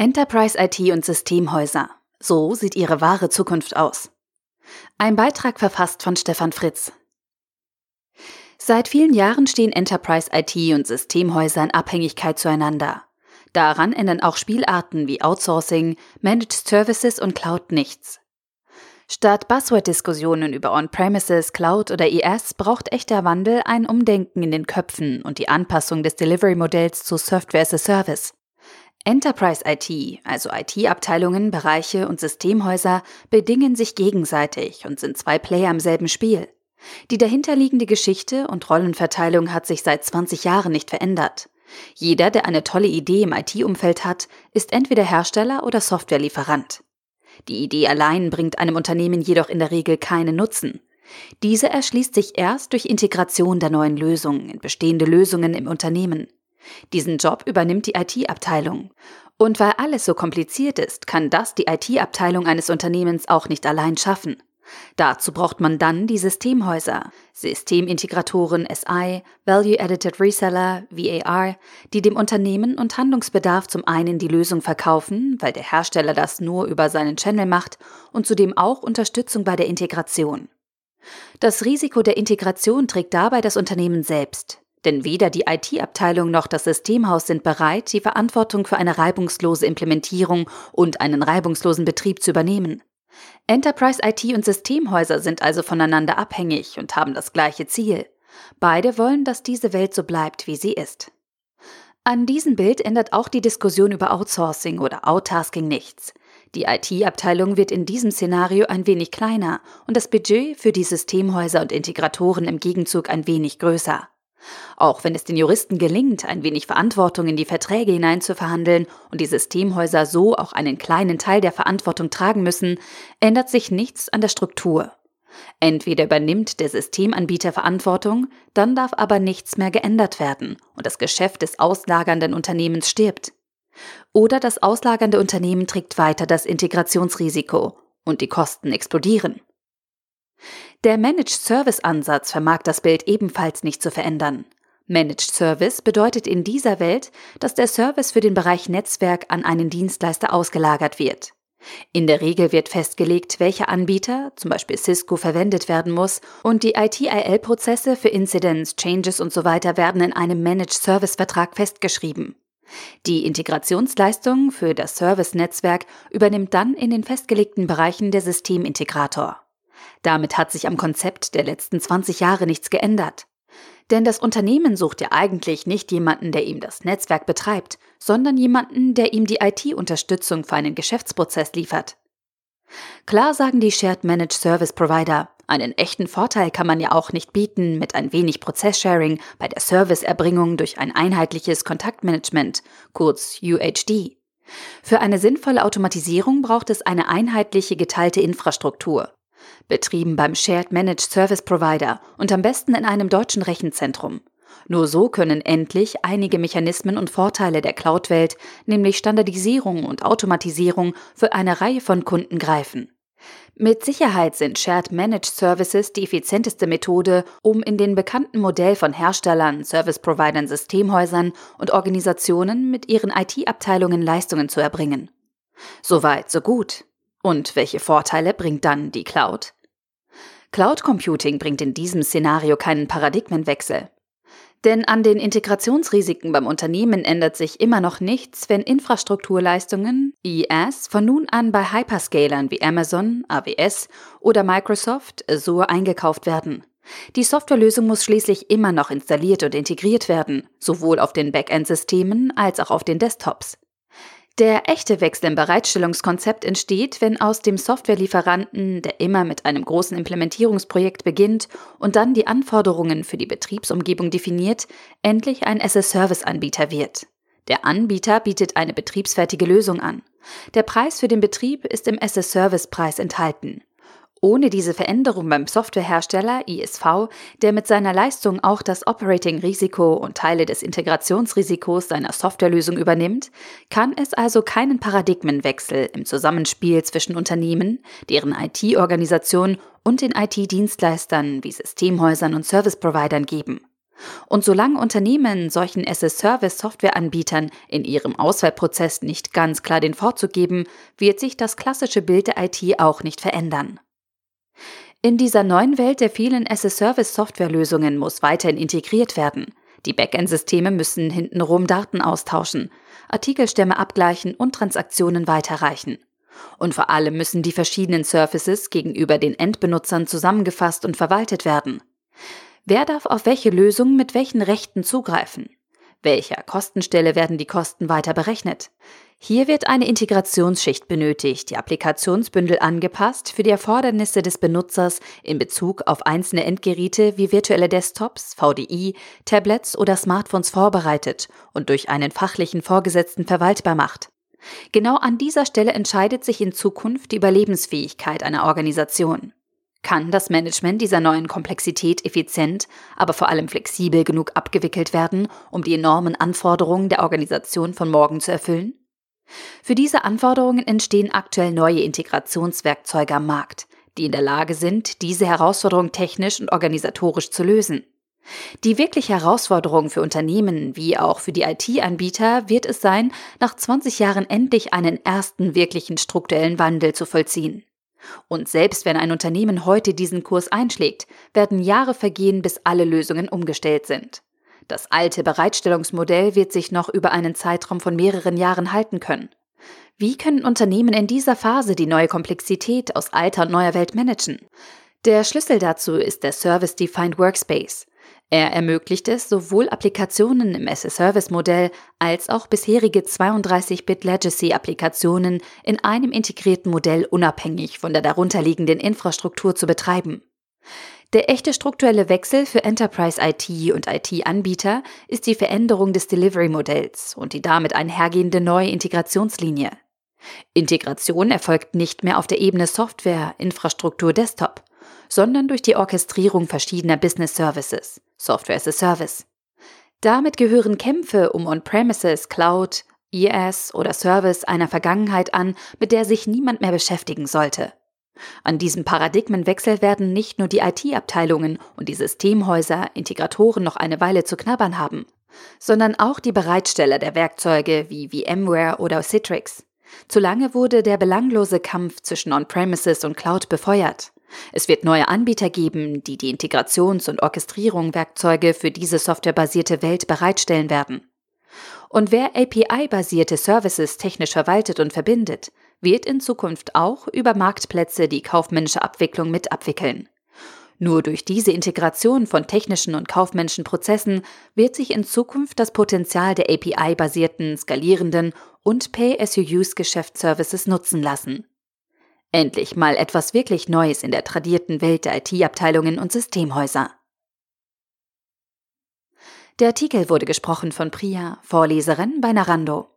Enterprise IT und Systemhäuser. So sieht ihre wahre Zukunft aus. Ein Beitrag verfasst von Stefan Fritz. Seit vielen Jahren stehen Enterprise IT und Systemhäuser in Abhängigkeit zueinander. Daran ändern auch Spielarten wie Outsourcing, Managed Services und Cloud nichts. Statt Buzzword-Diskussionen über On-Premises, Cloud oder ES braucht echter Wandel ein Umdenken in den Köpfen und die Anpassung des Delivery-Modells zu Software as a Service. Enterprise IT, also IT-Abteilungen, Bereiche und Systemhäuser, bedingen sich gegenseitig und sind zwei Player im selben Spiel. Die dahinterliegende Geschichte und Rollenverteilung hat sich seit 20 Jahren nicht verändert. Jeder, der eine tolle Idee im IT-Umfeld hat, ist entweder Hersteller oder Softwarelieferant. Die Idee allein bringt einem Unternehmen jedoch in der Regel keinen Nutzen. Diese erschließt sich erst durch Integration der neuen Lösungen in bestehende Lösungen im Unternehmen. Diesen Job übernimmt die IT-Abteilung. Und weil alles so kompliziert ist, kann das die IT-Abteilung eines Unternehmens auch nicht allein schaffen. Dazu braucht man dann die Systemhäuser, Systemintegratoren SI, Value Edited Reseller VAR, die dem Unternehmen und Handlungsbedarf zum einen die Lösung verkaufen, weil der Hersteller das nur über seinen Channel macht und zudem auch Unterstützung bei der Integration. Das Risiko der Integration trägt dabei das Unternehmen selbst, denn weder die IT-Abteilung noch das Systemhaus sind bereit, die Verantwortung für eine reibungslose Implementierung und einen reibungslosen Betrieb zu übernehmen. Enterprise IT und Systemhäuser sind also voneinander abhängig und haben das gleiche Ziel. Beide wollen, dass diese Welt so bleibt, wie sie ist. An diesem Bild ändert auch die Diskussion über Outsourcing oder Outtasking nichts. Die IT-Abteilung wird in diesem Szenario ein wenig kleiner und das Budget für die Systemhäuser und Integratoren im Gegenzug ein wenig größer. Auch wenn es den Juristen gelingt, ein wenig Verantwortung in die Verträge hineinzuverhandeln und die Systemhäuser so auch einen kleinen Teil der Verantwortung tragen müssen, ändert sich nichts an der Struktur. Entweder übernimmt der Systemanbieter Verantwortung, dann darf aber nichts mehr geändert werden und das Geschäft des auslagernden Unternehmens stirbt. Oder das auslagernde Unternehmen trägt weiter das Integrationsrisiko und die Kosten explodieren. Der Managed Service Ansatz vermag das Bild ebenfalls nicht zu verändern. Managed Service bedeutet in dieser Welt, dass der Service für den Bereich Netzwerk an einen Dienstleister ausgelagert wird. In der Regel wird festgelegt, welcher Anbieter, zum Beispiel Cisco, verwendet werden muss und die ITIL-Prozesse für Incidents, Changes und so werden in einem Managed Service Vertrag festgeschrieben. Die Integrationsleistung für das Service-Netzwerk übernimmt dann in den festgelegten Bereichen der Systemintegrator. Damit hat sich am Konzept der letzten 20 Jahre nichts geändert. Denn das Unternehmen sucht ja eigentlich nicht jemanden, der ihm das Netzwerk betreibt, sondern jemanden, der ihm die IT-Unterstützung für einen Geschäftsprozess liefert. Klar sagen die Shared Managed Service Provider, einen echten Vorteil kann man ja auch nicht bieten mit ein wenig Prozesssharing bei der Serviceerbringung durch ein einheitliches Kontaktmanagement, kurz UHD. Für eine sinnvolle Automatisierung braucht es eine einheitliche geteilte Infrastruktur, betrieben beim Shared Managed Service Provider und am besten in einem deutschen Rechenzentrum. Nur so können endlich einige Mechanismen und Vorteile der Cloud-Welt, nämlich Standardisierung und Automatisierung, für eine Reihe von Kunden greifen. Mit Sicherheit sind Shared Managed Services die effizienteste Methode, um in den bekannten Modell von Herstellern, Service-Providern, Systemhäusern und Organisationen mit ihren IT-Abteilungen Leistungen zu erbringen. Soweit, so gut. Und welche Vorteile bringt dann die Cloud? Cloud Computing bringt in diesem Szenario keinen Paradigmenwechsel. Denn an den Integrationsrisiken beim Unternehmen ändert sich immer noch nichts, wenn Infrastrukturleistungen, IaaS, von nun an bei Hyperscalern wie Amazon, AWS oder Microsoft Azure eingekauft werden. Die Softwarelösung muss schließlich immer noch installiert und integriert werden, sowohl auf den Backend-Systemen als auch auf den Desktops. Der echte Wechsel im Bereitstellungskonzept entsteht, wenn aus dem Softwarelieferanten, der immer mit einem großen Implementierungsprojekt beginnt und dann die Anforderungen für die Betriebsumgebung definiert, endlich ein SS-Service-Anbieter wird. Der Anbieter bietet eine betriebsfertige Lösung an. Der Preis für den Betrieb ist im SS-Service-Preis enthalten. Ohne diese Veränderung beim Softwarehersteller ISV, der mit seiner Leistung auch das Operating-Risiko und Teile des Integrationsrisikos seiner Softwarelösung übernimmt, kann es also keinen Paradigmenwechsel im Zusammenspiel zwischen Unternehmen, deren IT-Organisation und den IT-Dienstleistern wie Systemhäusern und Service-Providern geben. Und solange Unternehmen solchen as-a-Service-Softwareanbietern in ihrem Auswahlprozess nicht ganz klar den Vorzug geben, wird sich das klassische Bild der IT auch nicht verändern. In dieser neuen Welt der vielen as-a-Service-Softwarelösungen muss weiterhin integriert werden. Die Backend-Systeme müssen hintenrum Daten austauschen, Artikelstämme abgleichen und Transaktionen weiterreichen. Und vor allem müssen die verschiedenen Services gegenüber den Endbenutzern zusammengefasst und verwaltet werden. Wer darf auf welche Lösung mit welchen Rechten zugreifen? Welcher Kostenstelle werden die Kosten weiter berechnet? Hier wird eine Integrationsschicht benötigt, die Applikationsbündel angepasst für die Erfordernisse des Benutzers in Bezug auf einzelne Endgeräte wie virtuelle Desktops, VDI, Tablets oder Smartphones vorbereitet und durch einen fachlichen Vorgesetzten verwaltbar macht. Genau an dieser Stelle entscheidet sich in Zukunft die Überlebensfähigkeit einer Organisation. Kann das Management dieser neuen Komplexität effizient, aber vor allem flexibel genug abgewickelt werden, um die enormen Anforderungen der Organisation von morgen zu erfüllen? Für diese Anforderungen entstehen aktuell neue Integrationswerkzeuge am Markt, die in der Lage sind, diese Herausforderung technisch und organisatorisch zu lösen. Die wirkliche Herausforderung für Unternehmen wie auch für die IT-Anbieter wird es sein, nach 20 Jahren endlich einen ersten wirklichen strukturellen Wandel zu vollziehen. Und selbst wenn ein Unternehmen heute diesen Kurs einschlägt, werden Jahre vergehen, bis alle Lösungen umgestellt sind. Das alte Bereitstellungsmodell wird sich noch über einen Zeitraum von mehreren Jahren halten können. Wie können Unternehmen in dieser Phase die neue Komplexität aus alter und neuer Welt managen? Der Schlüssel dazu ist der Service Defined Workspace. Er ermöglicht es, sowohl Applikationen im as-a-Service-Modell als auch bisherige 32-Bit-Legacy-Applikationen in einem integrierten Modell unabhängig von der darunterliegenden Infrastruktur zu betreiben. Der echte strukturelle Wechsel für Enterprise IT und IT-Anbieter ist die Veränderung des Delivery-Modells und die damit einhergehende neue Integrationslinie. Integration erfolgt nicht mehr auf der Ebene Software, Infrastruktur, Desktop, sondern durch die Orchestrierung verschiedener Business Services, Software as a Service. Damit gehören Kämpfe um On-Premises, Cloud, IaaS oder Service einer Vergangenheit an, mit der sich niemand mehr beschäftigen sollte. An diesem Paradigmenwechsel werden nicht nur die IT-Abteilungen und die Systemhäuser, Integratoren noch eine Weile zu knabbern haben, sondern auch die Bereitsteller der Werkzeuge wie VMware oder Citrix. Zu lange wurde der belanglose Kampf zwischen On-Premises und Cloud befeuert. Es wird neue Anbieter geben, die die Integrations- und Orchestrierung-Werkzeuge für diese softwarebasierte Welt bereitstellen werden. Und wer API-basierte Services technisch verwaltet und verbindet, wird in Zukunft auch über Marktplätze die kaufmännische Abwicklung mit abwickeln. Nur durch diese Integration von technischen und kaufmännischen Prozessen wird sich in Zukunft das Potenzial der API-basierten, skalierenden und Pay-as-you-use-Geschäftsservices nutzen lassen. Endlich mal etwas wirklich Neues in der tradierten Welt der IT-Abteilungen und Systemhäuser. Der Artikel wurde gesprochen von Priya, Vorleserin bei Narando.